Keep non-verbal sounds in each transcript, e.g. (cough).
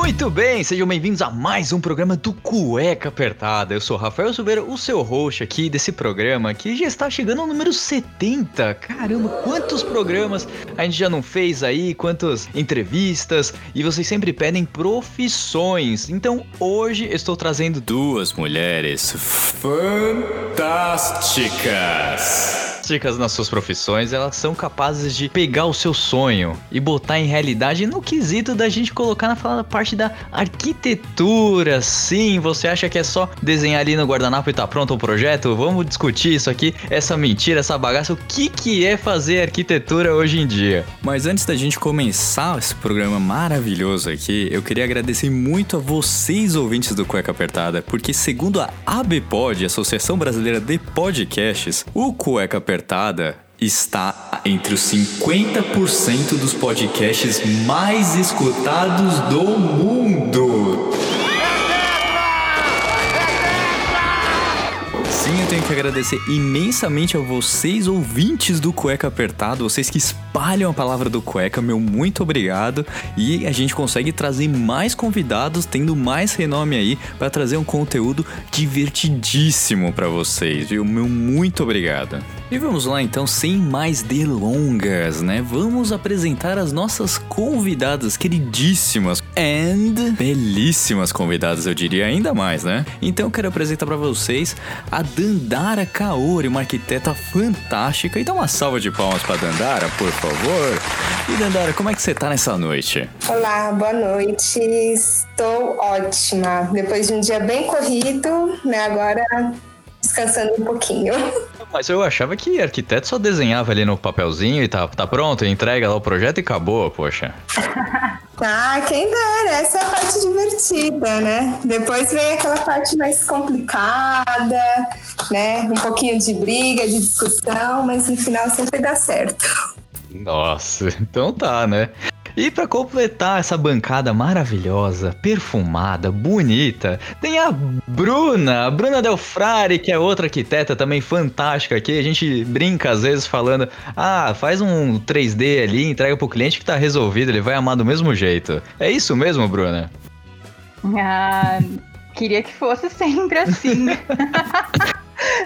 Muito bem, sejam bem-vindos a mais um programa do Cueca Apertada. Eu sou Rafael Silveira, o seu host aqui desse programa, que já está chegando ao número 70. Caramba, quantos programas a gente já não fez aí, quantas entrevistas, e vocês sempre pedem profissões. Então hoje estou trazendo duas mulheres fantásticas nas suas profissões, elas são capazes de pegar o seu sonho e botar em realidade no quesito da gente colocar na parte da arquitetura. Sim, você acha que é só desenhar ali no guardanapo e tá pronto o projeto? Vamos discutir isso aqui, essa mentira, essa bagaça. O que, que é fazer arquitetura hoje em dia? Mas antes da gente começar esse programa maravilhoso aqui, eu queria agradecer muito a vocês, ouvintes do Cueca Apertada, porque segundo a ABPOD, Associação Brasileira de Podcasts, o Cueca Apertada Está entre os 50% dos podcasts mais escutados do mundo. Sim, eu tenho que agradecer imensamente a vocês, ouvintes do Cueca Apertado, vocês que espalham a palavra do Cueca, meu muito obrigado. E a gente consegue trazer mais convidados, tendo mais renome aí, para trazer um conteúdo divertidíssimo para vocês, viu? Meu muito obrigado. E vamos lá então, sem mais delongas, né? Vamos apresentar as nossas convidadas queridíssimas and belíssimas convidadas, eu diria ainda mais, né? Então eu quero apresentar para vocês a Dandara Kaori, uma arquiteta fantástica. Então uma salva de palmas para Dandara, por favor. E Dandara, como é que você tá nessa noite? Olá, boa noite. Estou ótima. Depois de um dia bem corrido, né? Agora descansando um pouquinho. Mas eu achava que arquiteto só desenhava ali no papelzinho e tá, tá pronto, entrega lá o projeto e acabou, poxa. (laughs) ah, quem dera, essa é a parte divertida, né? Depois vem aquela parte mais complicada, né? Um pouquinho de briga, de discussão, mas no final sempre dá certo. Nossa, então tá, né? E para completar essa bancada maravilhosa, perfumada, bonita, tem a Bruna, a Bruna Del Frari, que é outra arquiteta também fantástica aqui. A gente brinca às vezes falando: "Ah, faz um 3D ali, entrega pro cliente que tá resolvido, ele vai amar do mesmo jeito". É isso mesmo, Bruna? Ah, queria que fosse (laughs) sempre assim. (laughs)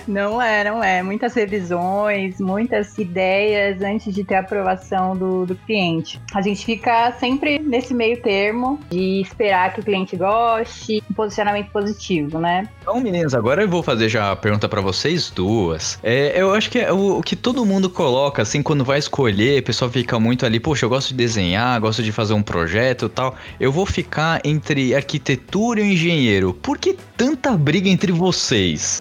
Não é, não é. Muitas revisões, muitas ideias antes de ter a aprovação do, do cliente. A gente fica sempre nesse meio termo de esperar que o cliente goste, um posicionamento positivo, né? Então, meninas, agora eu vou fazer já a pergunta para vocês duas. É, eu acho que é o, o, que todo mundo coloca, assim, quando vai escolher, o pessoal fica muito ali, poxa, eu gosto de desenhar, gosto de fazer um projeto tal. Eu vou ficar entre arquitetura e engenheiro. Por que tanta briga entre vocês?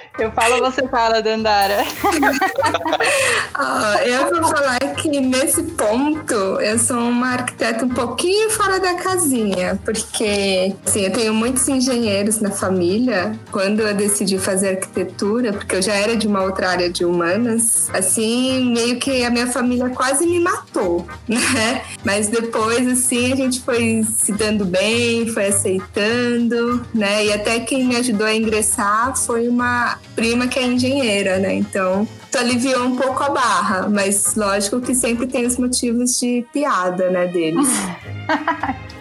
Eu falo, você fala, Dandara. (laughs) ah, eu vou falar que nesse ponto eu sou uma arquiteta um pouquinho fora da casinha, porque assim, eu tenho muitos engenheiros na família. Quando eu decidi fazer arquitetura, porque eu já era de uma outra área de humanas, assim, meio que a minha família quase me matou, (laughs) né? Mas depois, assim, a gente foi se dando bem, foi aceitando, né? E até quem me ajudou a ingressar foi uma prima que é engenheira, né? Então, tu aliviou um pouco a barra, mas lógico que sempre tem os motivos de piada, né, deles. (laughs)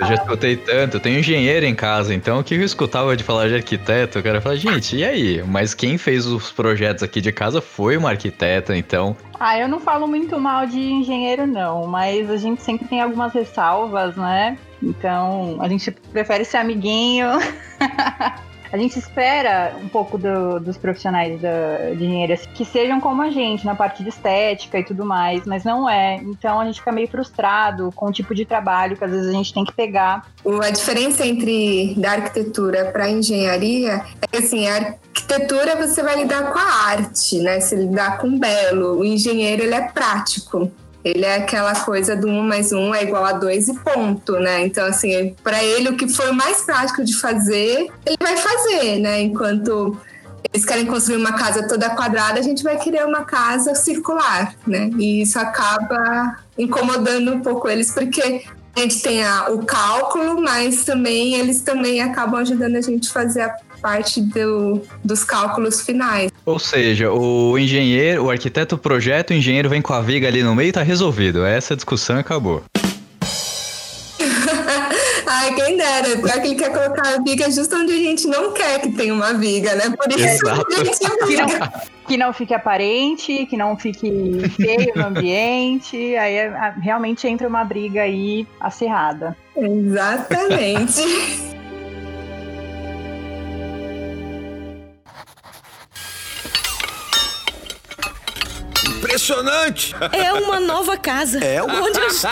Eu já escutei tanto, eu tenho engenheiro em casa, então o que eu escutava de falar de arquiteto, o cara fala, gente, e aí? Mas quem fez os projetos aqui de casa foi uma arquiteta, então. Ah, eu não falo muito mal de engenheiro, não, mas a gente sempre tem algumas ressalvas, né? Então, a gente prefere ser amiguinho. (laughs) a gente espera um pouco do, dos profissionais da, de engenharia que sejam como a gente, na parte de estética e tudo mais, mas não é. Então a gente fica meio frustrado com o tipo de trabalho que às vezes a gente tem que pegar. A diferença entre da arquitetura para engenharia é que assim, a arquitetura você vai lidar com a arte, né? Você lidar com o belo. O engenheiro ele é prático. Ele é aquela coisa do um mais um é igual a dois e ponto, né? Então, assim, para ele o que for mais prático de fazer, ele vai fazer, né? Enquanto eles querem construir uma casa toda quadrada, a gente vai querer uma casa circular, né? E isso acaba incomodando um pouco eles, porque a gente tem a, o cálculo, mas também eles também acabam ajudando a gente a fazer a parte do, dos cálculos finais. Ou seja, o engenheiro, o arquiteto projeta, o engenheiro vem com a viga ali no meio e tá resolvido. Essa discussão acabou. (laughs) Ai, quem dera. Pior que ele quer colocar a viga justo onde a gente não quer que tenha uma viga, né? Por isso Exato. a gente (laughs) Que não, briga. que não fique aparente, que não fique feio no ambiente. Aí é- realmente entra uma briga aí acirrada. Exatamente. (laughs) Impressionante! É uma nova casa. É uma- Onde eu estou?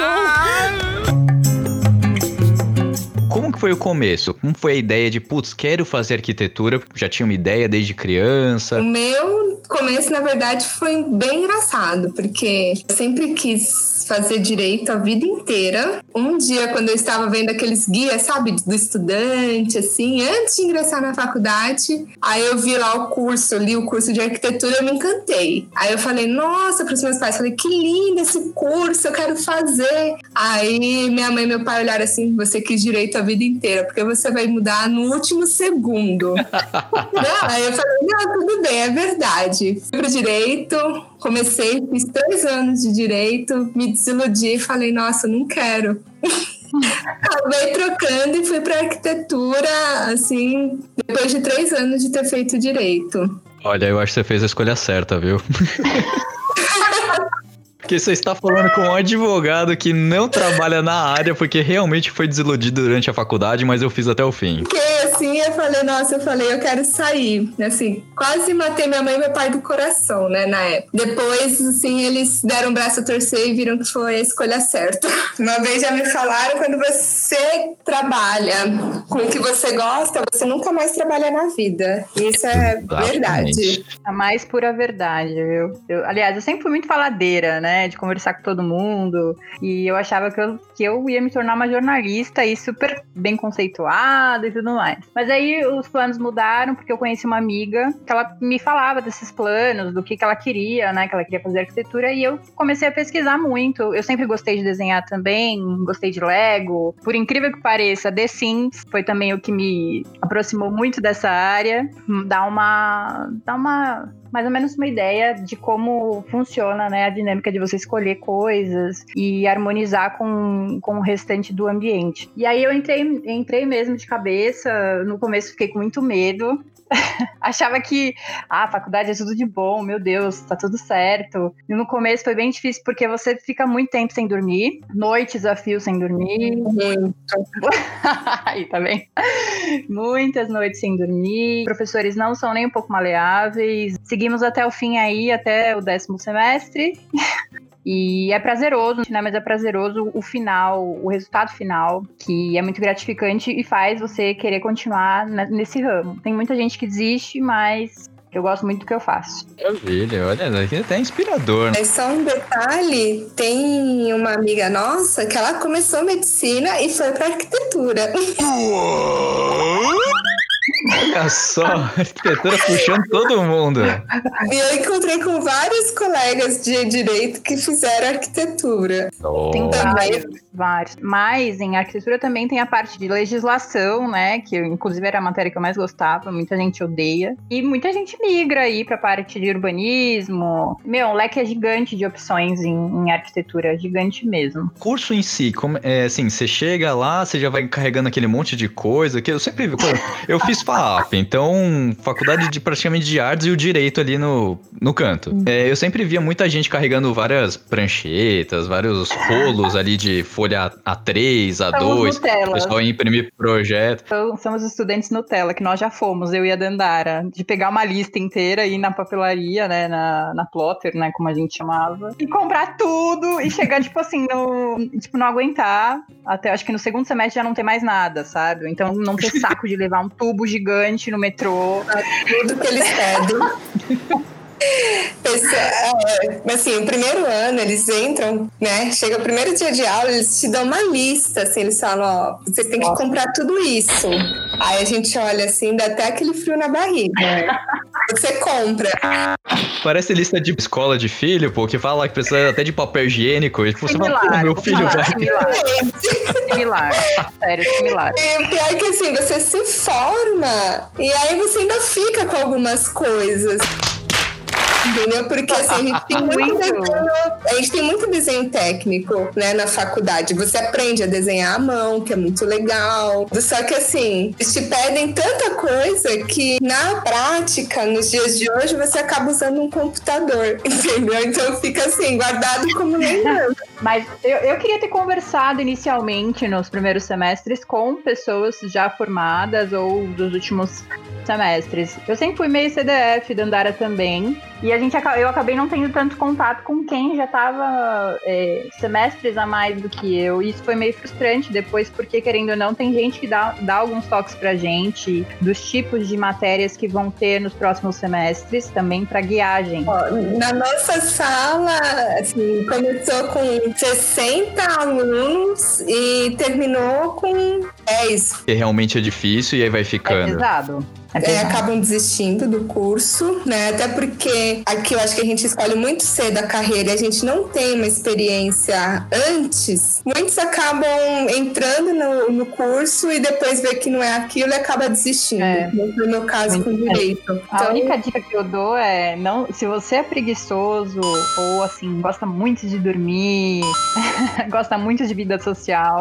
Como que foi o começo? Como foi a ideia de, putz, quero fazer arquitetura? Já tinha uma ideia desde criança? O meu começo, na verdade, foi bem engraçado, porque eu sempre quis fazer direito a vida inteira. Um dia, quando eu estava vendo aqueles guias, sabe, do estudante, assim, antes de ingressar na faculdade, aí eu vi lá o curso, li o curso de arquitetura, eu me encantei. Aí eu falei, nossa, para os meus pais, falei, que lindo esse curso, eu quero fazer. Aí minha mãe e meu pai olharam assim, você quis direito a vida inteira, porque você vai mudar no último segundo. (laughs) Não, aí eu falei, não, tudo bem, é verdade. Fui pro direito, comecei, fiz três anos de direito, me desiludi e falei, nossa, não quero. (laughs) Acabei trocando e fui pra arquitetura, assim, depois de três anos de ter feito direito. Olha, eu acho que você fez a escolha certa, viu? (laughs) Porque você está falando com um advogado que não trabalha na área, porque realmente foi desiludido durante a faculdade, mas eu fiz até o fim. Fiquei assim, eu falei, nossa, eu falei, eu quero sair. Assim, quase matei minha mãe e meu pai do coração, né, na época. Depois, assim, eles deram o braço a torcer e viram que foi a escolha certa. (laughs) Uma vez já me falaram, quando você trabalha com o que você gosta, você nunca mais trabalha na vida. Isso é verdade. Exatamente. A mais pura verdade, viu? Eu- aliás, eu sempre fui muito faladeira, né? De conversar com todo mundo. E eu achava que eu, que eu ia me tornar uma jornalista e super bem conceituada e tudo mais. Mas aí os planos mudaram, porque eu conheci uma amiga que ela me falava desses planos, do que, que ela queria, né? Que ela queria fazer arquitetura. E eu comecei a pesquisar muito. Eu sempre gostei de desenhar também, gostei de Lego. Por incrível que pareça, The Sims foi também o que me aproximou muito dessa área. Dá uma. Dá uma mais ou menos uma ideia de como funciona né, a dinâmica de você escolher coisas e harmonizar com, com o restante do ambiente. E aí eu entrei, entrei mesmo de cabeça, no começo fiquei com muito medo. (laughs) Achava que ah, a faculdade é tudo de bom, meu Deus, tá tudo certo. E no começo foi bem difícil porque você fica muito tempo sem dormir, noites a fio sem dormir, Muito. (laughs) Aí, tá bem? Muitas noites sem dormir. Professores não são nem um pouco maleáveis. Seguimos até o fim aí, até o décimo semestre. E é prazeroso, né? Mas é prazeroso o final, o resultado final, que é muito gratificante e faz você querer continuar ne- nesse ramo. Tem muita gente que desiste, mas eu gosto muito do que eu faço. Maravilha, olha, aqui é até inspirador, né? Mas só um detalhe, tem uma amiga nossa que ela começou medicina e foi para arquitetura. Olha só, (laughs) arquitetura puxando todo mundo. E eu encontrei com vários colegas de direito que fizeram arquitetura. Tem Nossa. vários, vários. Mas em arquitetura também tem a parte de legislação, né? Que eu, inclusive era a matéria que eu mais gostava, muita gente odeia. E muita gente migra aí pra parte de urbanismo. Meu, o leque é gigante de opções em, em arquitetura, gigante mesmo. curso em si, como, é, assim, você chega lá, você já vai carregando aquele monte de coisa, que eu sempre vi, quando- eu fiz FAAP, então, faculdade de praticamente de artes e o direito ali no, no canto. É, eu sempre via muita gente carregando várias pranchetas, vários rolos ali de folha A3, Somos A2, Nutella. o pessoal imprimir projeto. Então, somos estudantes Nutella, que nós já fomos, eu e a Dandara, de pegar uma lista inteira e ir na papelaria, né, na, na plotter, né, como a gente chamava, e comprar tudo e chegar, tipo assim, no, tipo, não aguentar, até acho que no segundo semestre já não ter mais nada, sabe? Então não ter (laughs) saco de levar um tubo gigante no metrô. Tudo que eles pedem. (laughs) Esse, é, assim, o primeiro ano eles entram, né? Chega o primeiro dia de aula, eles te dão uma lista, assim, eles falam, ó, você tem que comprar tudo isso. Aí a gente olha assim, dá até aquele frio na barriga. Você compra. Parece lista de escola de filho, pô, que fala que precisa até de papel higiênico. E você fala, pô, Similar, meu filho falar, vai. similar, similar, sério, similar. E o pior é que assim, você se forma e aí você ainda fica com algumas coisas. Entendeu? Porque assim, a gente tem (laughs) muito Muito. desenho, a gente tem muito desenho técnico, né, na faculdade. Você aprende a desenhar à mão, que é muito legal. Só que assim, eles te pedem tanta coisa que na prática, nos dias de hoje, você acaba usando um computador, (laughs) entendeu? Então fica assim, guardado como (laughs) lembrança. Mas eu, eu queria ter conversado inicialmente nos primeiros semestres com pessoas já formadas ou dos últimos semestres. Eu sempre fui meio CDF, Dandara também. E a gente, eu acabei não tendo tanto contato com quem já estava semestres a mais do que eu. E isso foi meio frustrante depois, porque, querendo ou não, tem gente que dá, dá alguns toques pra gente dos tipos de matérias que vão ter nos próximos semestres, também para. Ó, Na nossa sala, assim, começou com 60 alunos e terminou com 10. Que realmente é difícil e aí vai É ficando. pesado. É É, acabam desistindo do curso, né? Até porque aqui eu acho que a gente escolhe muito cedo a carreira e a gente não tem uma experiência antes. Muitos acabam entrando no, no curso e depois vê que não é aquilo e acaba desistindo. É. No meu caso, Muito com direito. A Então, única dica que eu dou é não, se você é preguiçoso ou assim gosta muito de dormir, (laughs) gosta muito de vida social,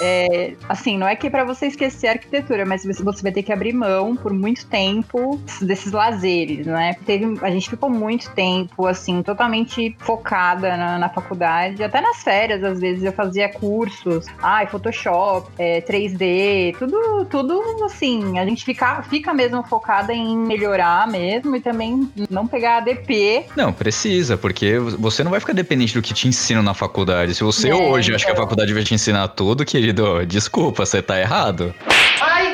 é, assim não é que é para você esquecer a arquitetura, mas você, vai ter que abrir mão por muito tempo desses lazeres, né? Teve, a gente ficou muito tempo assim totalmente focada na, na faculdade, até nas férias às vezes eu fazia cursos, ai Photoshop, é, 3D, tudo, tudo assim a gente fica, fica mesmo focada em melhorar mesmo e também não pegar ADP. Não, precisa, porque você não vai ficar dependente do que te ensinam na faculdade. Se você É, hoje acha que a então. faculdade vai te ensinar tudo, querido, desculpa, você tá errado.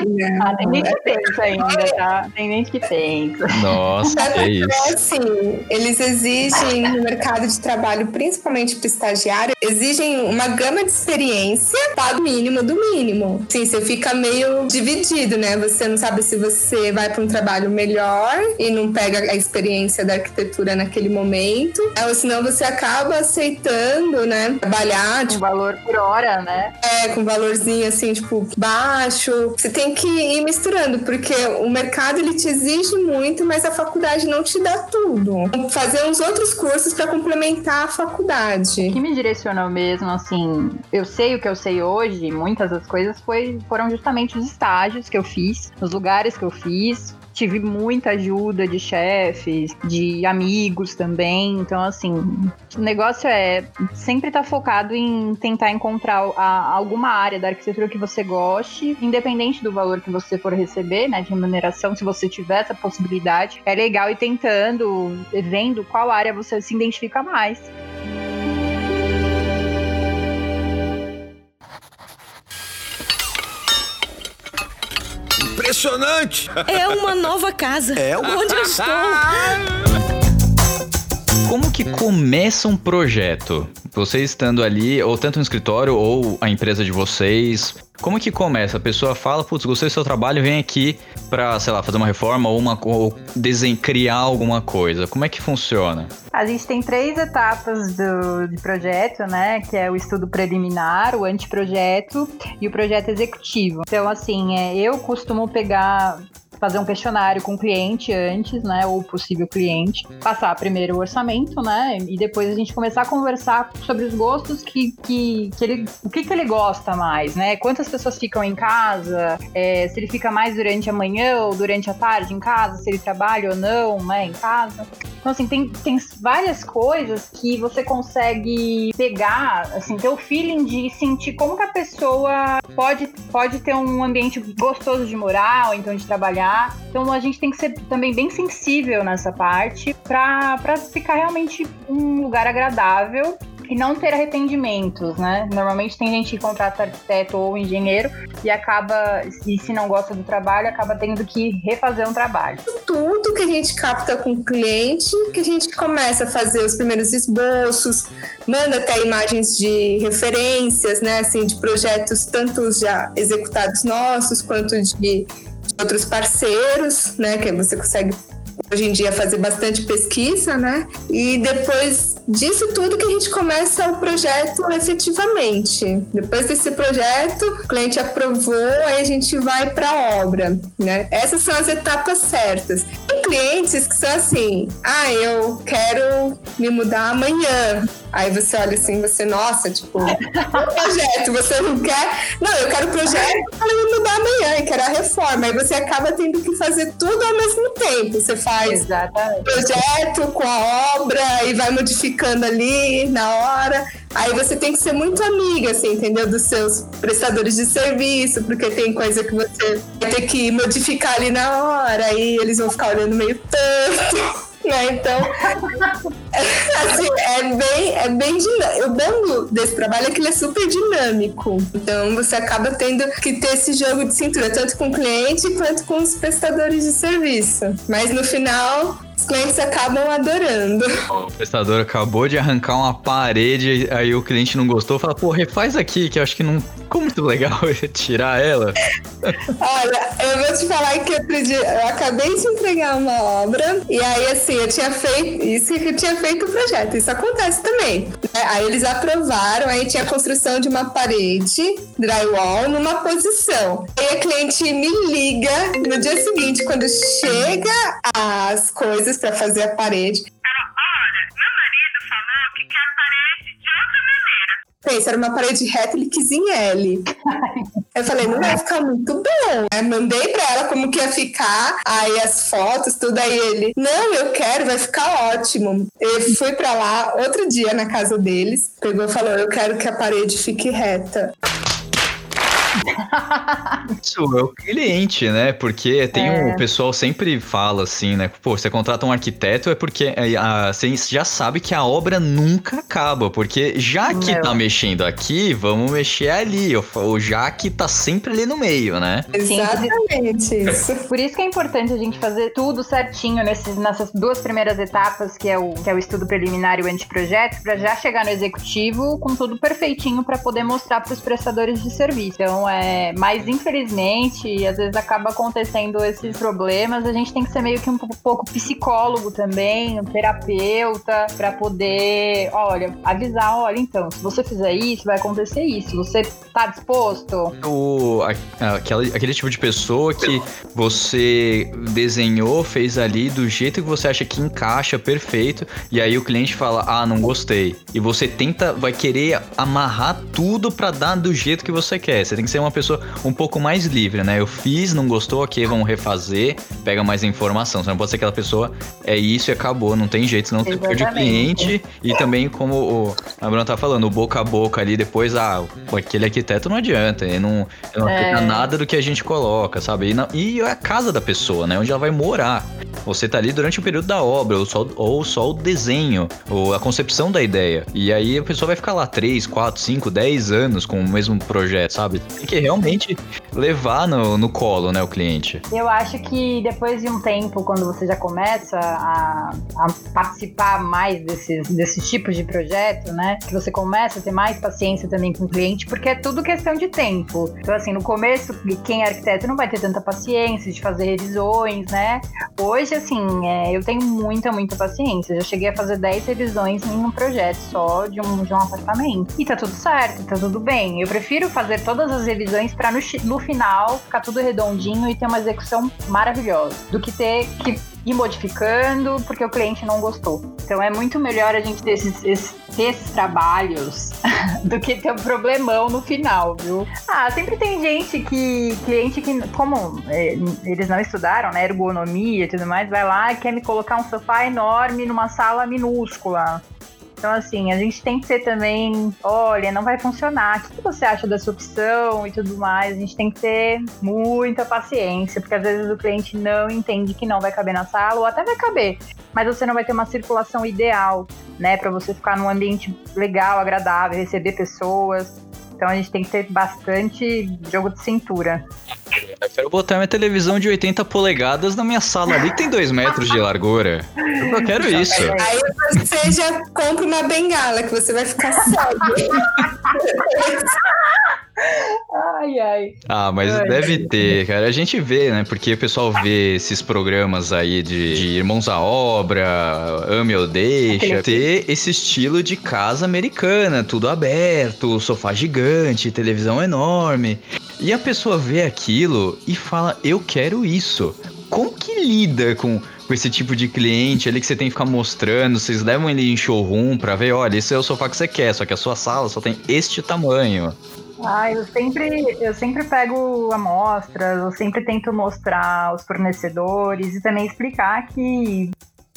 Né? Ah, tem gente que pensa ainda, tá? Tem gente que pensa. Nossa, é isso. É assim, eles exigem no mercado de trabalho, principalmente para estagiário, exigem uma gama de experiência, pago mínimo do mínimo. Sim, você fica meio dividido, né? Você não sabe se você vai para um trabalho melhor e não pega a experiência da arquitetura naquele momento, ou senão você acaba aceitando, né? Trabalhar, tipo, valor por hora, né? é, com valorzinho assim, tipo, baixo. Você tem que ir misturando, porque o mercado ele te exige muito, mas a faculdade não te dá tudo. Fazer uns outros cursos para complementar a faculdade. O que me direcionou mesmo, assim, eu sei o que eu sei hoje, muitas das coisas foi, foram justamente os estágios que eu fiz, os lugares que eu fiz. Tive muita ajuda de chefes, de amigos também. Então, assim, o negócio é sempre estar focado em tentar encontrar a- alguma área da arquitetura que você goste, independente do valor que você for receber, né, de remuneração, se você tiver essa possibilidade. É legal ir tentando, vendo qual área você se identifica mais. Impressionante! É uma nova casa. É uma- Onde eu estou? Como que começa um projeto? Você estando ali, ou tanto no escritório, ou a empresa de vocês, como que começa? A pessoa fala, putz, gostei do seu trabalho, vem aqui pra, sei lá, fazer uma reforma ou, uma, ou desen- criar alguma coisa. Como é que funciona? A gente tem três etapas do, de projeto, né? Que é o estudo preliminar, o anteprojeto e o projeto executivo. Então, assim, é, eu costumo pegar fazer um questionário com o cliente antes, né, ou possível cliente, passar primeiro o orçamento, né, e depois a gente começar a conversar sobre os gostos que, que, que ele, o que, que ele gosta mais, né, quantas pessoas ficam em casa, é, se ele fica mais durante a manhã ou durante a tarde em casa, se ele trabalha ou não, né, em casa. Então, assim, tem, tem várias coisas que você consegue pegar, assim, ter o feeling de sentir como que a pessoa pode, pode ter um ambiente gostoso de morar ou então de trabalhar. Então, a gente tem que ser também bem sensível nessa parte para ficar realmente um lugar agradável e não ter arrependimentos, né? Normalmente tem gente que contrata arquiteto ou engenheiro e acaba, e se não gosta do trabalho, acaba tendo que refazer um trabalho. Tudo que a gente capta com o cliente que a gente começa a fazer os primeiros esboços, manda até imagens de referências, né, assim, de projetos tanto já executados nossos quanto de, de outros parceiros, né, que você consegue hoje em dia fazer bastante pesquisa, né? E depois disso tudo que a gente começa o projeto efetivamente. Depois desse projeto, o cliente aprovou, aí a gente vai para a obra, né? Essas são as etapas certas. Tem clientes que são assim: "Ah, eu quero me mudar amanhã". Aí você olha assim, você, nossa, tipo, projeto, você não quer. Não, eu quero projeto para me mudar amanhã e quero a reforma. Aí você acaba tendo que fazer tudo ao mesmo tempo. Você faz Exatamente. projeto com a obra e vai modificando ali na hora. Aí você tem que ser muito amiga, assim, entendeu? Dos seus prestadores de serviço, porque tem coisa que você vai ter que modificar ali na hora, aí eles vão ficar olhando meio tanto. Né? Então, (laughs) assim, é bem, é bem dinâmico. O bom desse trabalho é que ele é super dinâmico. Então, você acaba tendo que ter esse jogo de cintura, tanto com o cliente quanto com os prestadores de serviço. Mas no final, os clientes acabam adorando. O prestador acabou de arrancar uma parede, aí o cliente não gostou, fala, pô, refaz aqui, que eu acho que não ficou muito legal (laughs) tirar ela. Olha, eu vou te falar que outro dia eu acabei de entregar uma obra e aí assim, eu tinha feito isso que eu tinha feito o projeto. Isso acontece também. Aí eles aprovaram, aí tinha a construção de uma parede, drywall, numa posição. Aí a cliente me liga no dia seguinte, quando chega as coisas pra fazer a parede. Pensa, era uma parede reta, ele quis em L. Eu falei, não vai ficar muito bom. Aí mandei pra ela como que ia ficar, aí as fotos, tudo. Aí ele, não, eu quero, vai ficar ótimo. Eu fui pra lá outro dia na casa deles, pegou e falou, eu quero que a parede fique reta. (laughs) Isso é o cliente, né? Porque tem um o pessoal sempre fala assim, né? Pô, você contrata um arquiteto é porque é, a- você já sabe que a obra nunca acaba, porque já que Não. tá mexendo aqui, vamos mexer ali. Ou, ou já que tá sempre ali no meio, né? Sim, Exatamente isso. Por isso que é importante a gente fazer tudo certinho nesses, nessas duas primeiras etapas, que é o, que é o estudo preliminar e o anteprojeto, para já chegar no executivo com tudo perfeitinho para poder mostrar para os prestadores de serviço. Então, é, mas infelizmente, às vezes acaba acontecendo esses problemas. A gente tem que ser meio que um pouco, psicólogo também, um terapeuta, para poder, olha, avisar, olha, então, se você fizer isso, vai acontecer isso. Você tá disposto? O, aquela- aquele tipo de pessoa que você desenhou, fez ali do jeito que você acha que encaixa perfeito, e aí o cliente fala, ah, não gostei. E você tenta, vai querer amarrar tudo pra dar do jeito que você quer. Você tem que ser uma pessoa um pouco mais livre, né? Eu fiz, não gostou, ok, vamos refazer, pega mais informação. Você não pode ser aquela pessoa, é isso e acabou, não tem jeito, senão você perde o cliente. E também, como o, a Bruna tá falando, o boca a boca ali depois, ah, aquele arquiteto não adianta, ele não, ele não É. nada do que a gente coloca, sabe? E, e é a casa da pessoa, né? Onde ela vai morar. Você tá ali durante o período da obra, ou só, ou só o desenho, ou a concepção da ideia. E aí a pessoa vai ficar lá 3, 4, 5, 10 anos com o mesmo projeto, sabe? Tem que realmente levar no, no colo, né, o cliente. Eu acho que depois de um tempo, quando você já começa a, a participar mais desses, desses tipos de projeto, né? Que você começa a ter mais paciência também com o cliente, porque é tudo questão de tempo. Então, assim, no começo, quem é arquiteto não vai ter tanta paciência de fazer revisões, né? Hoje, assim, é, eu tenho muita, muita paciência. Já cheguei a fazer 10 revisões em um projeto só de um, de um apartamento. E tá tudo certo, tá tudo bem. Eu prefiro fazer todas as revisões pra no, chi- no final ficar tudo redondinho e ter uma execução maravilhosa. Do que ter que ir modificando porque o cliente não gostou. Então é muito melhor a gente ter esses, esses- ter esses trabalhos (laughs) do que ter um problemão no final, viu? Ah, sempre tem gente que, cliente que, como é, eles não estudaram, né, ergonomia e tudo mais, vai lá e quer me colocar um sofá enorme numa sala minúscula. Então, assim, a gente tem que ter também, olha, não vai funcionar. O que você acha dessa opção e tudo mais? A gente tem que ter muita paciência, porque às vezes o cliente não entende que não vai caber na sala, ou até vai caber, mas você não vai ter uma circulação ideal, né, Pra você ficar num ambiente legal, agradável, receber pessoas. Então a gente tem que ter bastante jogo de cintura. Eu quero botar minha televisão de 80 polegadas na minha sala ali, que tem 2 metros de largura. Eu quero isso. Aí você já compra uma bengala, que você vai ficar cego. (laughs) Ai, ai. Ah, mas Ai, deve ter, cara. A gente vê, né? Porque o pessoal vê esses programas aí de, de Irmãos à Obra, Ame ou Deixa, ter esse estilo de casa americana, tudo aberto, sofá gigante, televisão enorme. E a pessoa vê aquilo e fala: Eu quero isso. Como que lida com, com esse tipo de cliente ali que você tem que ficar mostrando? Vocês levam ele em showroom pra ver: olha, esse é o sofá que você quer, só que a sua sala só tem este tamanho. Ah, eu sempre, eu sempre pego amostras, eu sempre tento mostrar os fornecedores e também explicar que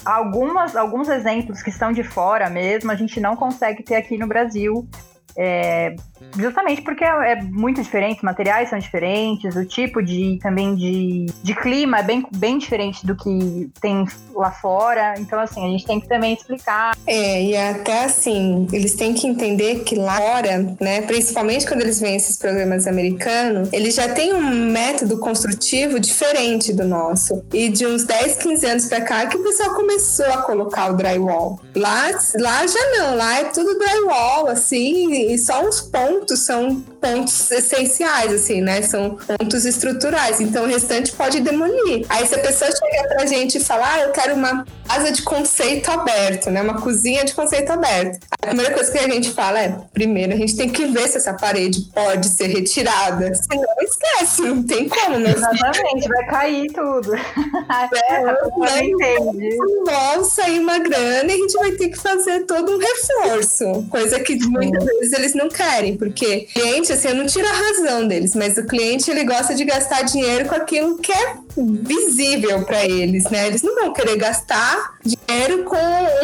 algumas, alguns exemplos que estão de fora mesmo, a gente não consegue ter aqui no Brasil. É, justamente porque é, é muito diferente, os materiais são diferentes, o tipo de também de, de clima é bem, bem diferente do que tem lá fora. Então, assim, a gente tem que também explicar. É, e até assim, eles têm que entender que lá fora, né, principalmente quando eles veem esses programas americanos, eles já têm um método construtivo diferente do nosso. E de uns 10, 15 anos pra cá que o pessoal começou a colocar o drywall. Lá, lá já não, lá é tudo drywall, assim, e só uns pontos são pontos essenciais, assim, né? São pontos estruturais. Então o restante pode demolir. Aí se a pessoa chega pra gente e fala, ah, eu quero uma casa de conceito aberto, né? Uma cozinha de conceito aberto. A primeira coisa que a gente fala é, primeiro, a gente tem que ver se essa parede pode ser retirada. Senão esquece, não tem como, né? Exatamente, vai cair tudo. (laughs) É, não né? entende. Uma grana e a gente vai ter que fazer todo um reforço. Coisa que muitas vezes eles não querem, porque o cliente, assim, eu não tiro a razão deles, mas o cliente ele gosta de gastar dinheiro com aquilo que é visível para eles, né? Eles não vão querer gastar dinheiro com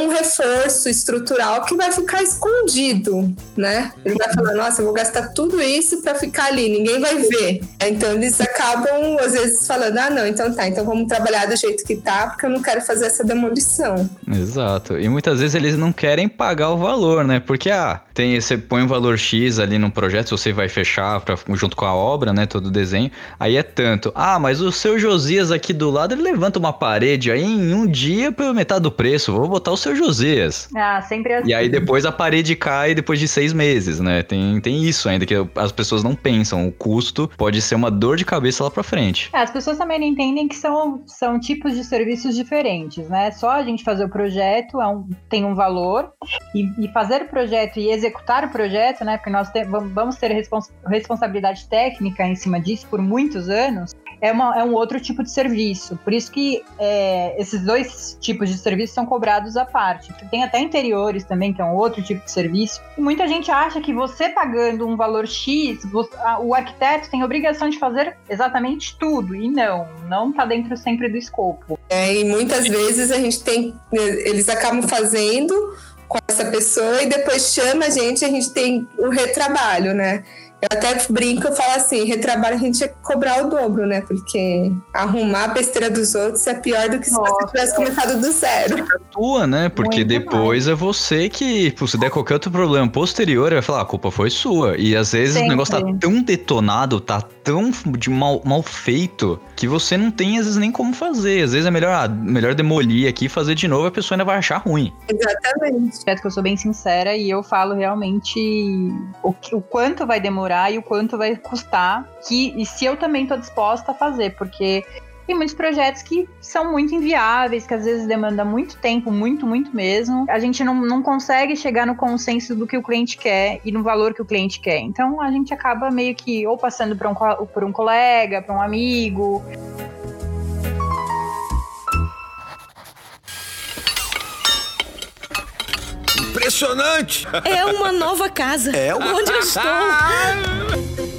um reforço estrutural que vai ficar escondido, né? Ele vai falar, nossa, eu vou gastar tudo isso para ficar ali, ninguém vai ver. Então eles acabam, às vezes, falando, ah, não, então tá, então vamos trabalhar do jeito que tá, porque eu não quero fazer essa demolição. Exato. E muitas vezes eles não querem pagar o valor, né? Porque, ah, tem, você põe um valor X ali no projeto, você vai fechar pra, junto com a obra, né? Todo o desenho. Aí é tanto. Ah, mas o seu Josias aqui do lado, ele levanta uma parede aí em um dia pela metade do preço. Vou botar o seu Josias. Ah, sempre assim. E aí depois a parede cai depois de seis meses, né? Tem, tem isso ainda que as pessoas não pensam. O custo pode ser uma dor de cabeça lá pra frente. É, as pessoas também não entendem que são, são tipos de serviços diferentes, né? Só a gente fazer o projeto é um- tem um valor e, e fazer o projeto e executar o projeto, né? Porque nós te- vam- vamos ter respons- responsabilidade técnica em cima disso por muitos anos. É, uma- é um outro tipo de serviço. Por isso que é, esses dois tipos de serviço são cobrados à parte. Tem até interiores também, que é um outro tipo de serviço. E muita gente acha que você pagando um valor X, vo- a- o arquiteto tem obrigação de fazer exatamente tudo. E não, não está dentro sempre do escopo. É, e muitas vezes a gente tem, eles acabam fazendo com essa pessoa e depois chama a gente, a gente tem o retrabalho, né? Eu até brinco, eu falo assim, retrabalho a gente que cobrar o dobro, né? Porque arrumar a besteira dos outros é pior do que se Nossa. você tivesse começado do zero. Tua, né? Porque Muito depois é você que, pô, se der qualquer outro problema posterior, vai falar, "Ah, a culpa foi sua. E às vezes Sempre. o negócio tá tão detonado, tá tão de mal, mal feito, que você não tem às vezes nem como fazer. Às vezes é melhor, ah, melhor demolir aqui e fazer de novo, a pessoa ainda vai achar ruim. Exatamente. projeto que eu sou bem sincera e eu falo realmente o, que- o quanto vai demorar e o quanto vai custar que, e se eu também tô disposta a fazer, porque tem muitos projetos que são muito inviáveis, que às vezes demanda muito tempo, muito, muito mesmo. A gente não, não consegue chegar no consenso do que o cliente quer e no valor que o cliente quer. Então a gente acaba meio que ou passando por um, por um colega, por um amigo, Impressionante! É uma nova casa. É uma- Onde eu estou? (laughs)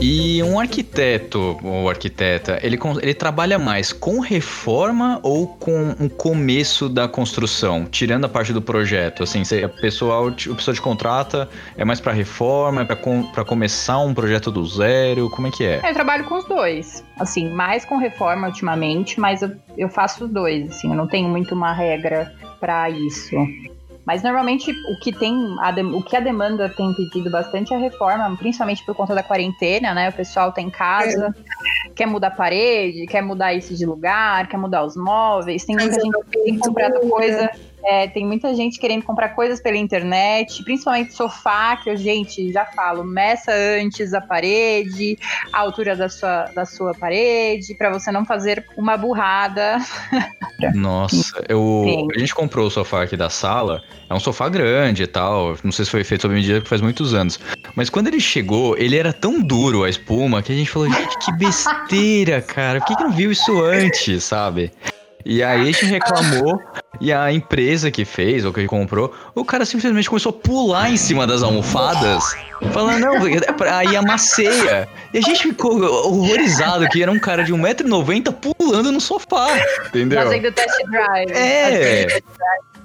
E um arquiteto ou arquiteta, ele, ele trabalha mais com reforma ou com o começo da construção, tirando a parte do projeto? Assim, a pessoa, o pessoa te contrata, é mais pra reforma, é pra, com, começar um projeto do zero? Como é que é? Eu trabalho com os dois. Assim, mais com reforma ultimamente, mas eu, eu faço os dois. Assim, eu não tenho muito uma regra pra isso. Mas normalmente o que tem, a dem- o que a demanda tem pedido bastante é a reforma, principalmente por conta da quarentena, né? O pessoal tem casa, quer mudar a parede, quer mudar isso de lugar, quer mudar os móveis, tem muita gente que tem comprado coisa. É, tem muita gente querendo comprar coisas pela internet, principalmente sofá, que eu, gente, já falo, meça antes a parede, a altura da sua, da sua parede, pra você não fazer uma burrada. (laughs) Nossa, eu, Sim. a gente comprou o sofá aqui da sala. É um sofá grande e tal. Não sei se foi feito sob medida, porque faz muitos anos. Mas quando ele chegou, ele era tão duro a espuma que a gente falou: gente, que besteira, cara. Por que, que não viu isso antes, sabe? E aí a gente reclamou. E a empresa que fez, ou que comprou, o cara simplesmente começou a pular em cima das almofadas. Falando, não, é aí amasseia. E a gente ficou horrorizado que era um cara de 1,90m pulando no sofá. Entendeu? Fazendo test drive. É.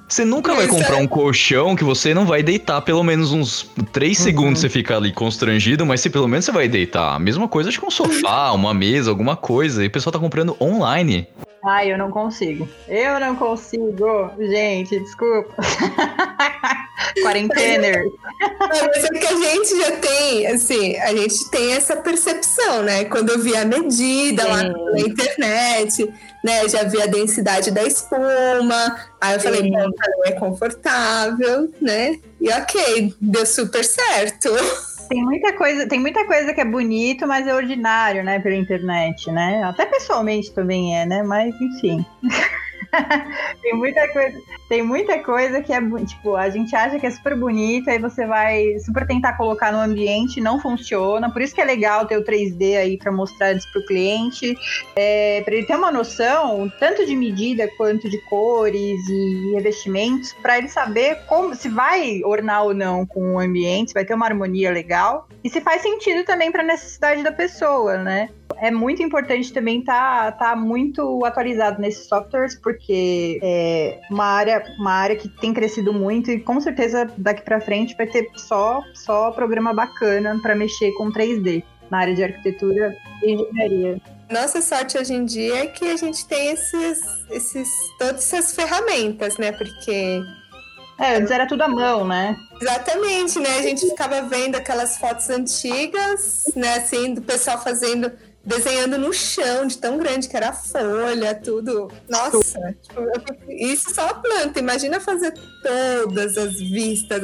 Você nunca vai comprar um colchão que você não vai deitar pelo menos uns 3 segundos você fica ali constrangido, mas se pelo menos você vai deitar. A mesma coisa acho que um sofá, uma mesa, alguma coisa. E o pessoal tá comprando online. Ai, eu não consigo. Eu não consigo. Gente, desculpa. (laughs) Quarentener. Mas é que a gente já tem, assim, a gente tem essa percepção, né? Quando eu vi a medida lá Sim. na internet, né? Já vi a densidade da espuma. Aí eu falei, Sim. bom, pra mim é confortável, né? E ok, deu super certo. Tem muita coisa, tem muita coisa que é bonito, mas é ordinário, né, pela internet, né? Até pessoalmente também é, né? Mas enfim. (laughs) (laughs) tem muita coisa, tem muita coisa que é tipo, a gente acha que é super bonita aí você vai super tentar colocar no ambiente, não funciona. Por isso que é legal ter o 3D aí para mostrar isso pro cliente, é, para ele ter uma noção tanto de medida quanto de cores e revestimentos, para ele saber como se vai ornar ou não com o ambiente, se vai ter uma harmonia legal e se faz sentido também para a necessidade da pessoa, né? É muito importante também estar tá, muito atualizado nesses softwares, porque é uma área, uma área que tem crescido muito e com certeza daqui para frente vai ter só, só programa bacana para mexer com 3D na área de arquitetura e engenharia. Nossa sorte hoje em dia é que a gente tem esses, esses, todas essas ferramentas, né? Porque É, antes era tudo à mão, né? Exatamente, né? A gente ficava vendo aquelas fotos antigas, né? Assim, do pessoal fazendo, desenhando no chão, de tão grande que era a folha, tudo. Nossa, tipo, isso só a planta. Imagina fazer todas as vistas.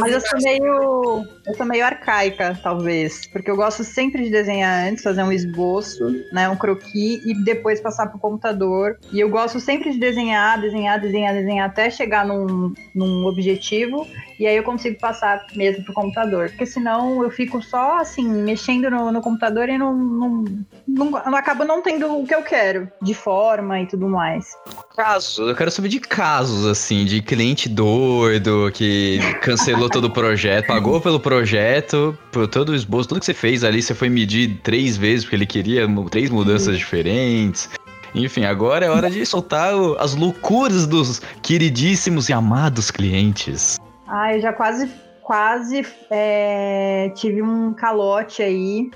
Mas eu sou meio. Eu sou meio arcaica, talvez. Porque eu gosto sempre de desenhar antes, fazer um esboço, né? Um croquis e depois passar pro computador. E eu gosto sempre de desenhar, desenhar, desenhar, desenhar até chegar num, num objetivo. E aí eu consigo passar mesmo pro computador. Porque senão eu fico só assim, mexendo no, no computador e não, não, não, não acabo não tendo o que eu quero, de forma e tudo mais. Casos, eu quero saber de casos, assim, de cliente doido que cancelou todo o projeto, pagou pelo projeto, por todo o esboço, tudo que você fez ali, você foi medir três vezes porque ele queria três mudanças diferentes. Enfim, agora é hora de soltar o- as loucuras dos queridíssimos e amados clientes. Ah, eu já quase, quase é, tive um calote aí.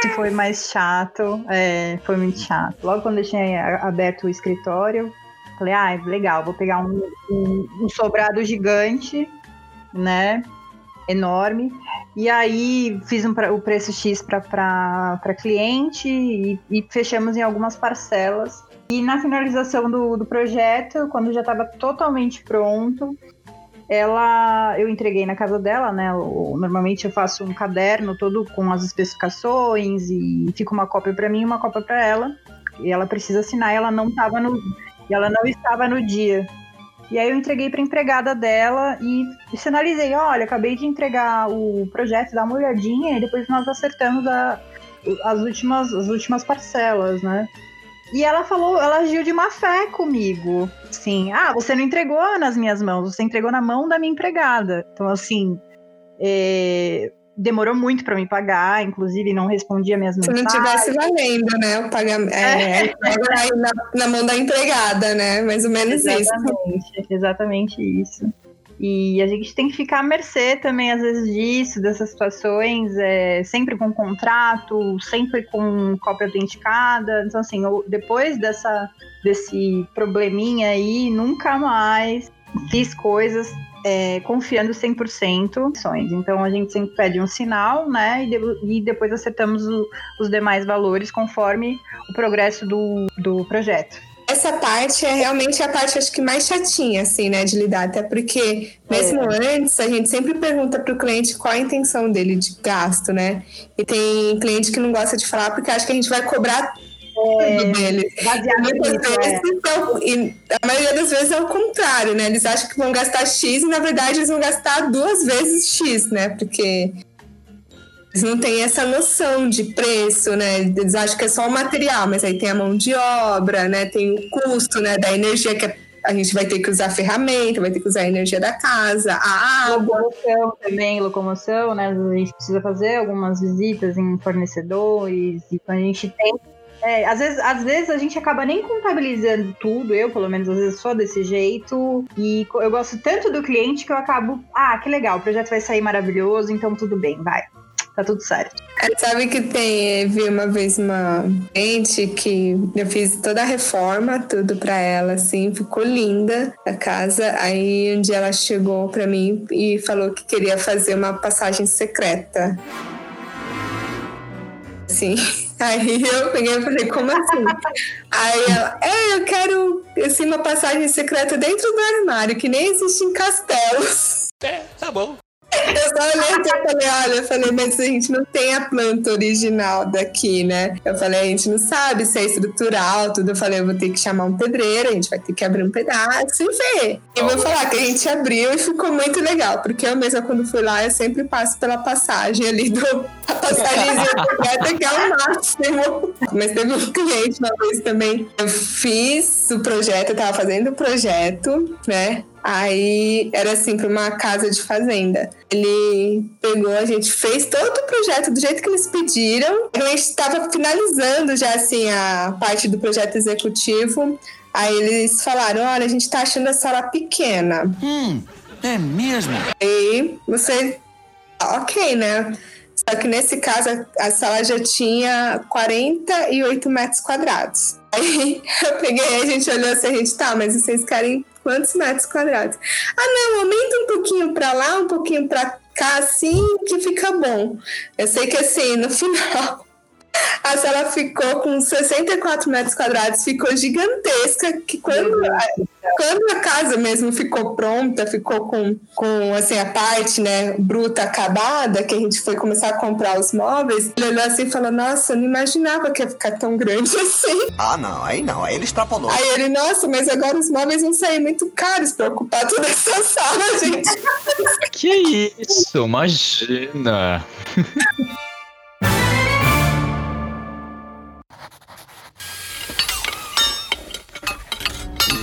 Que foi mais chato. É, foi muito chato. Logo quando eu tinha aberto o escritório, falei, ah, legal, vou pegar um, um- um sobrado gigante, né? Enorme. E aí fiz um o preço X para cliente e, e fechamos em algumas parcelas. E na finalização do, do projeto, quando já estava totalmente pronto, ela eu entreguei na casa dela, né? normalmente eu faço um caderno todo com as especificações e fica uma cópia para mim e uma cópia para ela. E ela precisa assinar, ela não estava no ela não estava no dia. E aí eu entreguei para empregada dela e, e sinalizei, olha, acabei de entregar o projeto, dá uma olhadinha e depois nós acertamos a- as últimas as últimas parcelas, né? E ela falou, ela agiu de má fé comigo. Sim, ah, você não entregou nas minhas mãos, você entregou na mão da minha empregada. Então, assim, é, demorou muito para me pagar, inclusive não respondia minhas Se não mensagens. tivesse valendo, né? O pagamento. É, aí na, na mão da empregada, né? Mais ou menos isso. Exatamente, exatamente isso. E a gente tem que ficar à mercê também, às vezes, disso, dessas situações, é, sempre com contrato, sempre com cópia autenticada. Então, assim, depois dessa, desse probleminha aí, nunca mais fiz coisas é, confiando 100% em ações. Então a gente sempre pede um sinal, né? E, de- e depois acertamos o- os demais valores conforme o progresso do, do projeto. Essa parte é realmente a parte, acho que mais chatinha, assim, né, de lidar. Até porque, mesmo antes, a gente sempre pergunta para o cliente qual a intenção dele de gasto, né? E tem cliente que não gosta de falar porque acha que a gente vai cobrar tudo dele. Baseado nisso, é. é e a maioria das vezes é o contrário, né? Eles acham que vão gastar X e, na verdade, eles vão gastar duas vezes X, né? Porque eles não têm essa noção de preço, né? Eles acham que é só o material, mas aí tem a mão de obra, né? Tem o custo, né? Da energia que a gente vai ter que usar ferramenta, vai ter que usar a energia da casa, a água. Locomoção também, locomoção, né? A gente precisa fazer algumas visitas em fornecedores e quando a gente tem. é, às, vezes, às vezes a gente acaba nem contabilizando tudo, eu pelo menos às vezes sou desse jeito. E eu gosto tanto do cliente que eu acabo. Ah, que legal, o projeto vai sair maravilhoso, então tudo bem, vai. Tá tudo certo. É, Sabe que tem, vi uma vez uma cliente que eu fiz toda a reforma, tudo pra ela, assim, ficou linda a casa. Aí um dia ela chegou pra mim e falou que queria fazer uma passagem secreta. Assim. (laughs) Aí eu peguei e falei, como assim? Aí ela, é, eu quero assim, uma passagem secreta dentro do armário, que nem existe em castelos. É, tá bom. Eu só olhei e falei, olha, eu falei, mas a gente não tem a planta original daqui, né? Eu falei, a gente não sabe se é estrutural, tudo. Eu falei, eu vou ter que chamar um pedreiro, a gente vai ter que abrir um pedaço e ver. E vou falar que a gente abriu e ficou muito legal, porque eu mesma, quando fui lá, eu sempre passo pela passagem ali do. (laughs) A passagemzinha secreta, que é o máximo. Mas teve um cliente uma vez também. Eu fiz o projeto, eu tava fazendo o projeto, né? Aí era assim para uma casa de fazenda. Ele pegou, a gente fez todo o projeto do jeito que eles pediram. A gente estava finalizando já assim a parte do projeto executivo. Aí eles falaram: olha, a gente tá achando a sala pequena. Hum, é mesmo? Aí você, ok, né? Só que nesse caso a- a sala já tinha 48 metros quadrados. Aí (laughs) eu peguei, a gente olhou assim, a gente, tá, mas vocês querem quantos metros quadrados? Ah, não, aumenta um pouquinho pra lá, um pouquinho pra cá, assim, que fica bom. Eu sei que assim, no (laughs) final. A sala ficou com 64 metros quadrados, ficou gigantesca, que quando, quando a casa mesmo ficou pronta, ficou com, com assim, a parte né, bruta acabada, que a gente foi começar a comprar os móveis, ele olhou assim e falou, nossa, eu não imaginava que ia ficar tão grande (laughs) assim. Ah, não, aí não, aí ele extrapolou. Aí ele, nossa, mas agora os móveis vão sair muito caros para ocupar toda essa sala, gente. Que isso, imagina. (laughs)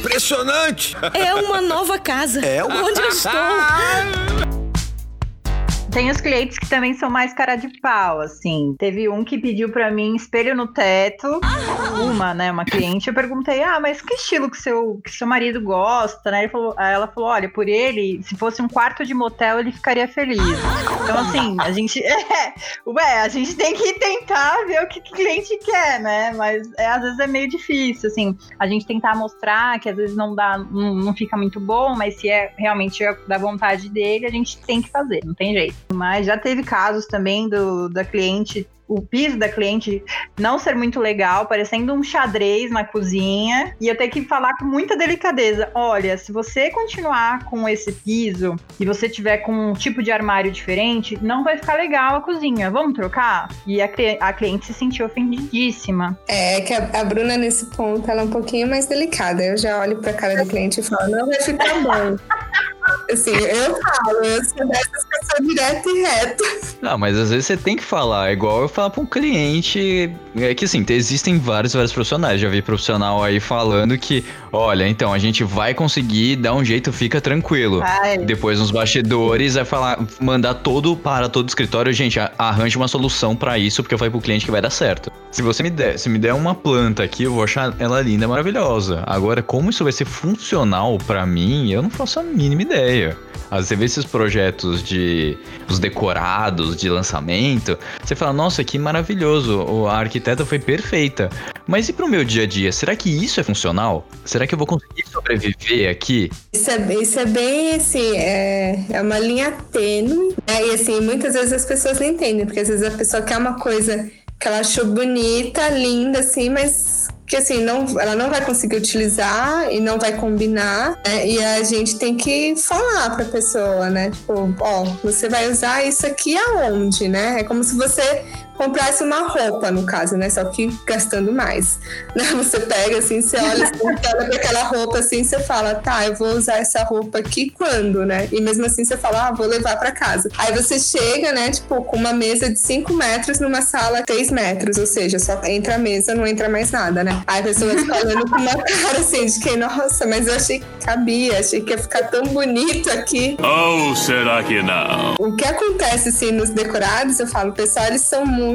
Impressionante! É uma nova casa. É uma- Onde eu estou? Tem os clientes que também são mais cara de pau, assim. Teve um que pediu pra mim espelho no teto. Uma, né, uma cliente. Eu perguntei, ah, mas que estilo que seu, que seu marido gosta, né? Ele falou, ela falou, olha, por ele, se fosse um quarto de motel, ele ficaria feliz. Então, assim, a gente. (laughs) É, ué, a gente tem que tentar ver o que, o cliente quer, né? Mas é, às vezes é meio difícil, assim. A gente tentar mostrar que às vezes não dá, não, não fica muito bom, mas se é realmente da vontade dele, a gente tem que fazer, não tem jeito. Mas já teve casos também do da cliente, o piso da cliente não ser muito legal, parecendo um xadrez na cozinha, e eu ter que falar com muita delicadeza: olha, se você continuar com esse piso e você tiver com um tipo de armário diferente, não vai ficar legal a cozinha. Vamos trocar? E a, a cliente se sentiu ofendidíssima. É que a, a Bruna, nesse ponto, ela é um pouquinho mais delicada. Eu já olho pra cara do cliente e falo, não vai ficar bom. (laughs) Assim, eu falo, eu sou dessas que eu sou direta e reta. Não, mas às vezes você tem que falar, é igual eu falar pra um cliente. É que assim, existem vários, vários profissionais. Já vi profissional aí falando que, olha, então a gente vai conseguir dar um jeito, fica tranquilo. Ai, Depois nos bastidores vai falar, mandar todo para todo o escritório, gente, arranje uma solução pra isso, porque eu falei pro cliente que vai dar certo. Se você me der, se me der uma planta aqui, eu vou achar ela linda, maravilhosa. Agora, como isso vai ser funcional pra mim, eu não faço a mínima ideia. Vezes você vê esses projetos de os decorados de lançamento, você fala, nossa, que maravilhoso, a arquiteta foi perfeita. Mas e pro meu dia a dia? Será que isso é funcional? Será que eu vou conseguir sobreviver aqui? Isso é, isso é bem assim, é, é uma linha tênue, né? E assim, muitas vezes as pessoas não entendem, porque às vezes a pessoa quer uma coisa que ela achou bonita, linda, assim, mas que assim, não, ela não vai conseguir utilizar e não vai combinar, né? E a gente tem que falar pra pessoa, né? Tipo, ó, você vai usar isso aqui aonde, né? É como se você comprasse uma roupa, no caso, né? Só que gastando mais. (laughs) Né? Você pega assim, você olha, assim, você (laughs) olha pra aquela roupa assim, você fala, tá, eu vou usar essa roupa aqui quando, né? E mesmo assim você fala, ah, vou levar pra casa. Aí você chega, né, tipo, com uma mesa de 5 metros numa sala 3 metros, ou seja, só entra a mesa, não entra mais nada, né? Aí a pessoa fica olhando com uma (laughs) cara assim, de que, nossa, mas eu achei que cabia, achei que ia ficar tão bonito aqui. Ou será que não? O que acontece, assim, nos decorados, eu falo, pessoal, eles são muito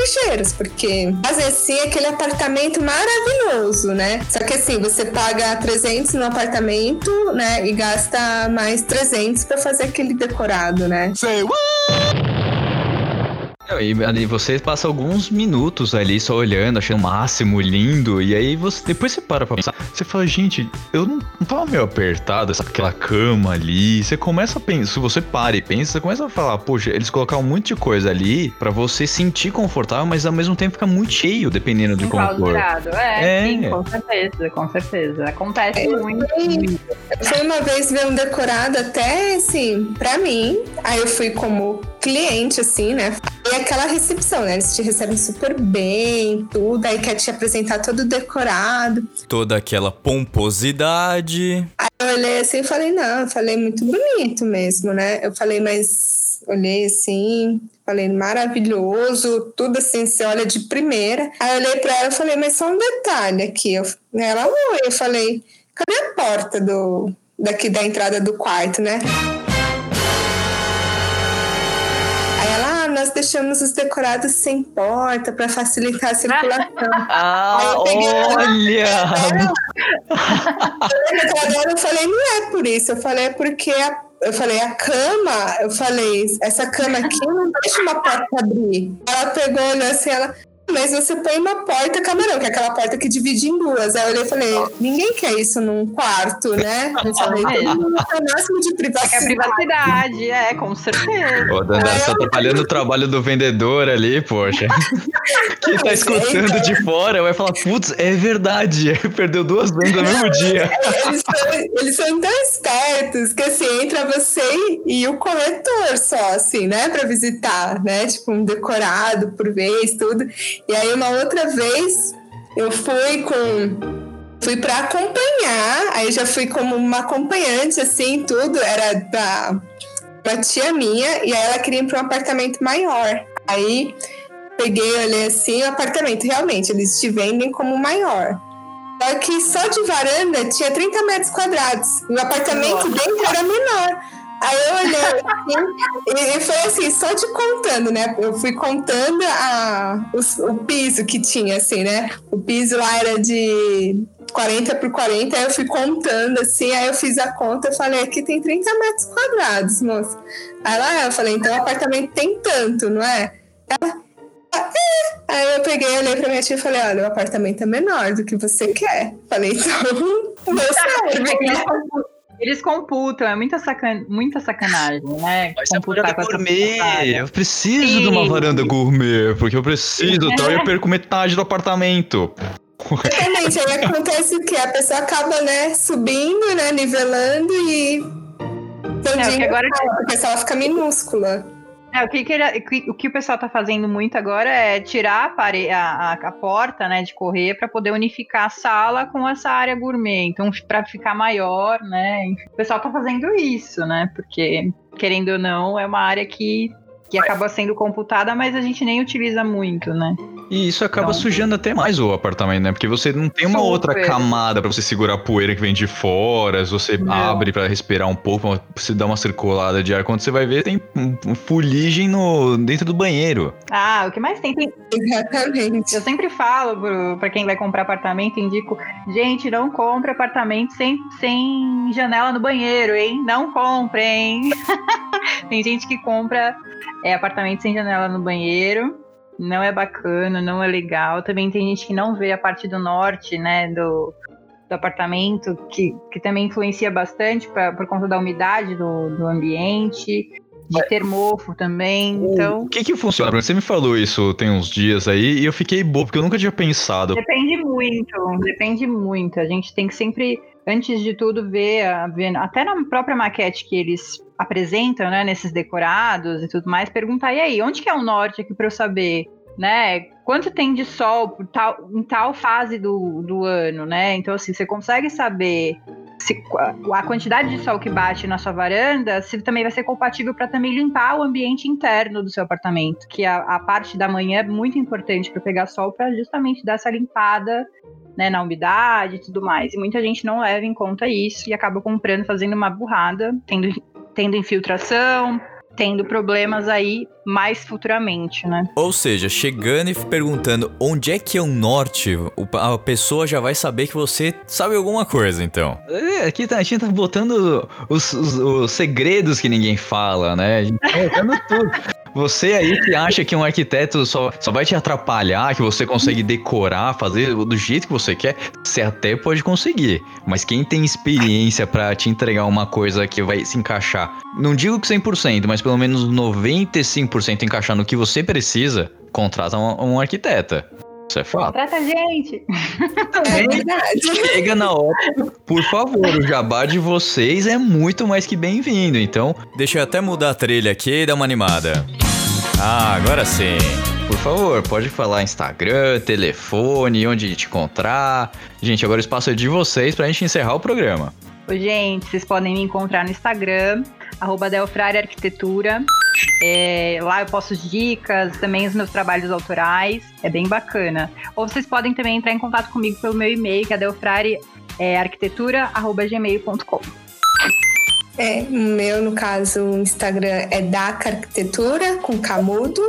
ligeiros, porque fazer assim aquele apartamento maravilhoso, né? Só que assim, você paga 300 no apartamento, né? E gasta mais 300 pra fazer aquele decorado, né? Say what? E ali você passa alguns minutos ali só olhando, achando o máximo, lindo, e aí você depois você para pra pensar, você fala, gente, eu não, não tava meio apertado, essa, aquela cama ali. Você começa a pensar, se você para e pensa, você começa a falar, poxa, eles colocaram um monte de coisa ali pra você sentir confortável, mas ao mesmo tempo fica muito cheio, dependendo do conforto. Enclausurado. É, É. sim, com certeza, com certeza. Acontece É, muito. Eu fui uma vez ver um decorado até, assim, pra mim. Aí eu fui como cliente, assim, né? E aquela recepção, né? Eles te recebem super bem, tudo. Aí quer te apresentar todo decorado. Toda aquela pomposidade. Aí eu olhei assim e falei, não, eu falei muito bonito mesmo, né? Eu falei, mas olhei assim, falei, maravilhoso, tudo assim, você olha de primeira. Aí eu olhei pra ela e falei, mas só um detalhe aqui. Eu, ela, oi, eu falei, cadê a porta do, daqui da entrada do quarto, né? Nós deixamos os decorados sem porta para facilitar a circulação. (laughs) Ah, olha! Agora (laughs) eu falei, não é por isso. Eu falei, é porque a, eu falei, a cama, eu falei, essa cama aqui não deixa uma porta abrir. Ela pegou, olhou assim, ela. Mas você põe uma porta camarão, que é aquela porta que divide em duas. Aí eu olhei e falei, ninguém quer isso num quarto, né? Eu falei, tem o máximo de É que a privacidade. privacidade, é, com certeza. Ô, Dandara, você tá atrapalhando o trabalho do vendedor ali, poxa. (laughs) Quem tá escutando de fora vai falar, putz, é verdade, (laughs) perdeu duas vendas no mesmo dia. Eles são, eles são tão espertos que assim, entra você e o corretor só, assim, né? Pra visitar, né? Tipo, um decorado por vez, tudo. E aí, uma outra vez, eu fui com. Fui pra acompanhar, aí já fui como uma acompanhante, assim, tudo. Era da uma tia minha, e aí ela queria ir pra um apartamento maior. Aí peguei, olhei assim, o apartamento, realmente, eles te vendem como maior. Só que só de varanda tinha 30 metros quadrados. E o apartamento dentro era menor. Aí eu olhei assim, e, foi assim, só de contando, né? Eu fui contando a, os- o, piso que tinha, assim, né? O piso lá era de 40 por 40, aí eu fui contando, assim, aí eu fiz a conta, eu falei, aqui tem 30 metros quadrados, moça. Aí lá eu falei, então o apartamento tem tanto, não é? Ela, "Ah, é." Aí eu peguei, olhei pra minha tia e falei, olha, o apartamento é menor do que você quer. Falei, então, o (laughs) meu serve. Computam, eles computam, é muita, sacan, muita sacanagem, né? Mas é Computar varanda com gourmet. Eu preciso Sim. de uma varanda gourmet, porque eu preciso, então eu perco metade do apartamento. Exatamente, aí acontece o quê? A pessoa acaba, né, subindo, né, nivelando e... Seu É, que agora- porque a sala fica minúscula. É, o, que, que ele- o que- o pessoal tá fazendo muito agora é tirar a, pare- a, a- porta né, de correr para poder unificar a sala com essa área gourmet. Então, para ficar maior, né? O pessoal tá fazendo isso, né? Porque, querendo ou não, é uma área que, que acaba sendo computada, mas a gente nem utiliza muito, né? E isso acaba Então- sujando até mais o apartamento, né? Porque você não tem uma Super. outra camada pra você segurar a poeira que vem de fora, você Não. abre pra respirar um pouco, pra você dar uma circulada de ar. Quando você vai ver, tem fuligem no, dentro do banheiro. Ah, o que mais tem? tem Exatamente. Eu sempre falo pra quem vai comprar apartamento, indico, gente, não compre apartamento sem, sem janela no banheiro, hein? Não comprem. (laughs) Tem gente que compra é, apartamento sem janela no banheiro. não é bacana, não é legal. Também tem gente que não vê a parte do norte, né, do, do apartamento, que, que também influencia bastante pra, por conta da umidade do, do ambiente, de ter mofo também. Então, O que que funciona? Você me falou isso tem uns dias aí e eu fiquei bobo, porque eu nunca tinha pensado. Depende muito, depende muito. A gente tem que sempre, antes de tudo, ver, até na própria maquete que eles apresentam, né, nesses decorados e tudo mais, perguntar, e aí, onde que é o norte aqui para eu saber, né? Quanto tem de sol tal, em tal fase do, do ano, né? Então, assim, você consegue saber se, a quantidade de sol que bate na sua varanda, se também vai ser compatível para também limpar o ambiente interno do seu apartamento, que a, a parte da manhã é muito importante para pegar sol para justamente dar essa limpada né, na umidade e tudo mais. E muita gente não leva em conta isso e acaba comprando, fazendo uma burrada, tendo, tendo infiltração, tendo problemas aí mais futuramente, né? Ou seja, chegando e perguntando onde é que é o norte, a pessoa já vai saber que você sabe alguma coisa, então. É, aqui tá, a gente tá botando os, os- os segredos que ninguém fala, né? A gente tá botando tudo. Você aí que acha que um arquiteto só, só vai te atrapalhar, que você consegue decorar, fazer do jeito que você quer, você até pode conseguir. Mas quem tem experiência pra te entregar uma coisa que vai se encaixar, não digo que 100%, mas pelo menos 95% encaixar no que você precisa, contrata um, um arquiteta. Isso é fato. Trata a gente! É verdade. Chega na hora. Por favor, o jabá de vocês é muito mais que bem-vindo. Então, Deixa eu até mudar a trilha aqui e dar uma animada. Ah, agora sim. por favor, pode falar Instagram, telefone, onde te encontrar. Gente, agora o espaço é de vocês pra gente encerrar o programa. Ô, Gente, vocês podem me encontrar no Instagram, arroba Delfrari Arquitetura. É, lá eu posto dicas, também os meus trabalhos autorais, é bem bacana. Ou vocês podem também entrar em contato comigo pelo meu e-mail, que é delfrariarquitetura.gmail.com. É, o meu, no caso, o Instagram é Daca Arquitetura, com camudo.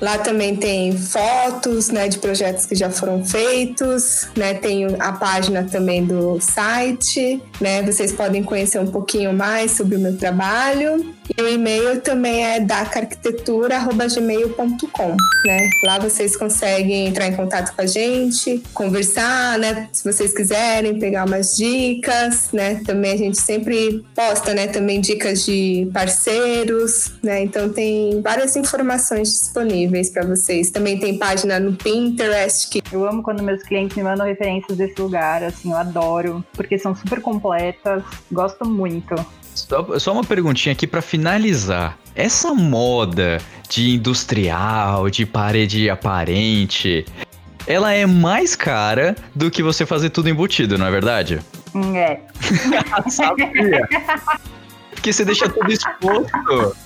Lá também tem fotos, né, de projetos que já foram feitos, né, tem a página também do site, né, vocês podem conhecer um pouquinho mais sobre o meu trabalho. E o e-mail também é dacarquitetura.gmail.com, né, lá vocês conseguem entrar em contato com a gente, conversar, né, se vocês quiserem pegar umas dicas, né, também a gente sempre posta, né, também dicas de parceiros, né, então tem várias informações disponíveis para vocês. Também tem página no Pinterest que Eu amo quando meus clientes me mandam referências desse lugar, assim, eu adoro, porque são super completas, gosto muito. Só, só uma perguntinha aqui pra finalizar. Essa moda de industrial, de parede aparente, ela é mais cara do que você fazer tudo embutido, não é verdade? Hum, É, Sabia. Porque você deixa tudo exposto.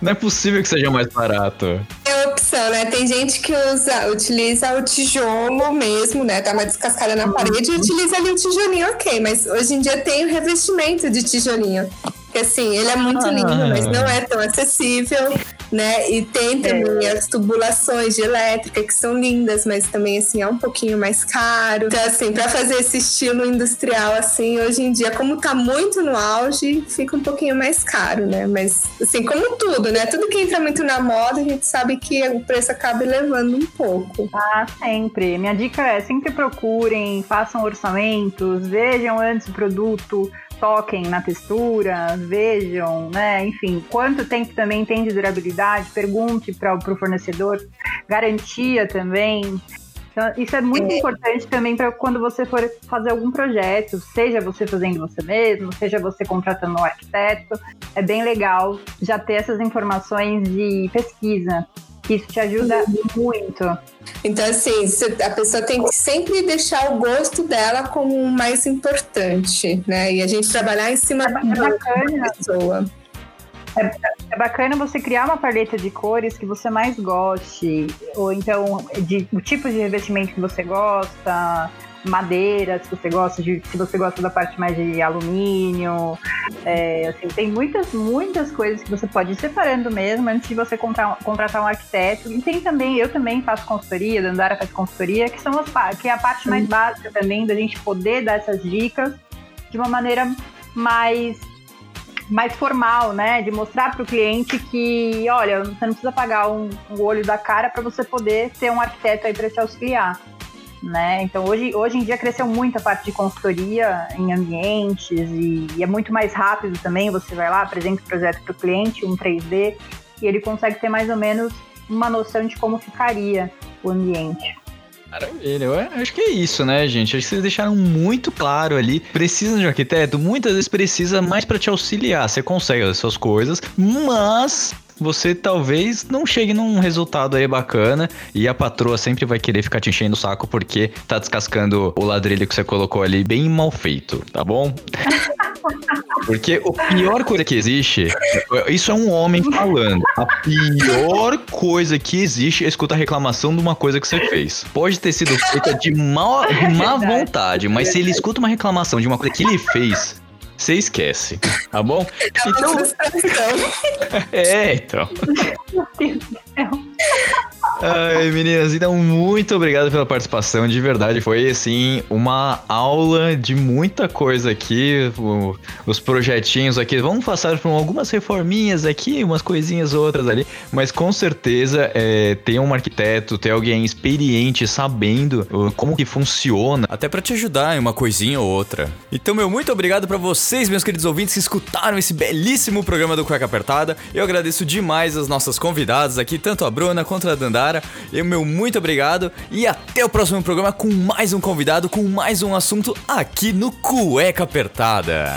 Não é possível que seja mais barato. é opção, né? Tem gente que usa, utiliza o tijolo mesmo, né? Tá uma descascada na parede e utiliza ali o tijolinho, ok. Mas hoje em dia tem o revestimento de tijolinho. Que assim, ele é muito Ah. lindo, mas não é tão acessível, né? E tem também as tubulações de elétrica que são lindas, mas também assim é um pouquinho mais caro. Então assim, para fazer esse estilo industrial assim, hoje em dia, como tá muito no auge, fica um pouquinho mais caro, né? Mas assim, como tudo, né? Tudo que entra muito na moda, a gente sabe que o preço acaba elevando um pouco. Ah, sempre. Minha dica é sempre procurem, façam orçamentos, vejam antes o produto, toquem na textura, vejam, né? Enfim, quanto tempo também tem de durabilidade, pergunte para o fornecedor, garantia também. Então, isso é muito É. importante também para quando você for fazer algum projeto, seja você fazendo você mesmo, seja você contratando um arquiteto. É bem legal já ter essas informações de pesquisa. Isso te ajuda muito. Então, assim, a pessoa tem que sempre deixar o gosto dela como o mais importante, né? E a gente trabalhar em cima É é da pessoa. É bacana você criar uma paleta de cores que você mais goste, ou então de, o tipo de revestimento que você gosta, madeira, se você gosta de, se você gosta da parte mais de alumínio, é, assim, tem muitas, muitas coisas que você pode ir separando mesmo antes de você contratar, contratar um arquiteto. E tem também, eu também faço consultoria, Dandara faz consultoria, que são as que é a parte mais básica também da gente poder dar essas dicas de uma maneira mais mais formal, né? De mostrar para o cliente que, olha, você não precisa pagar um, um olho da cara para você poder ter um arquiteto aí para te auxiliar. Né? Então hoje, hoje em dia cresceu muito a parte de consultoria em ambientes e, e é muito mais rápido também. Você vai lá, apresenta o projeto para o cliente, um 3D, e ele consegue ter mais ou menos uma noção de como ficaria o ambiente. Maravilha, eu acho que é isso, né, gente? Acho que vocês deixaram muito claro ali. Precisa de um arquiteto? Muitas vezes precisa mais para te auxiliar. Você consegue as suas coisas, mas você talvez não chegue num resultado aí bacana e a patroa sempre vai querer ficar te enchendo o saco porque tá descascando o ladrilho que você colocou ali bem mal feito, tá bom? (laughs) Porque a pior coisa que existe, isso é um homem falando. A pior coisa que existe é escutar reclamação de uma coisa que você fez. Pode ter sido feita de, mal, de má vontade, mas se ele escuta uma reclamação de uma coisa que ele fez, você esquece, tá bom? Então, (laughs) é, então. (laughs) Ai, meninas, então muito obrigado pela participação, de verdade. Foi, assim, uma aula de muita coisa aqui. os projetinhos aqui. Vamos passar por algumas reforminhas aqui, umas coisinhas outras ali. Mas com certeza, é, um arquiteto, ter alguém experiente, sabendo uh, como que funciona. Até pra te ajudar em uma coisinha ou outra. Então, meu muito obrigado pra vocês, meus queridos ouvintes, que escutaram esse belíssimo programa do Cueca Apertada. Eu agradeço demais as nossas convidadas aqui, tanto a Bruna quanto a Dandara. E meu muito obrigado. E até o próximo programa com mais um convidado, com mais um assunto aqui no Cueca Apertada.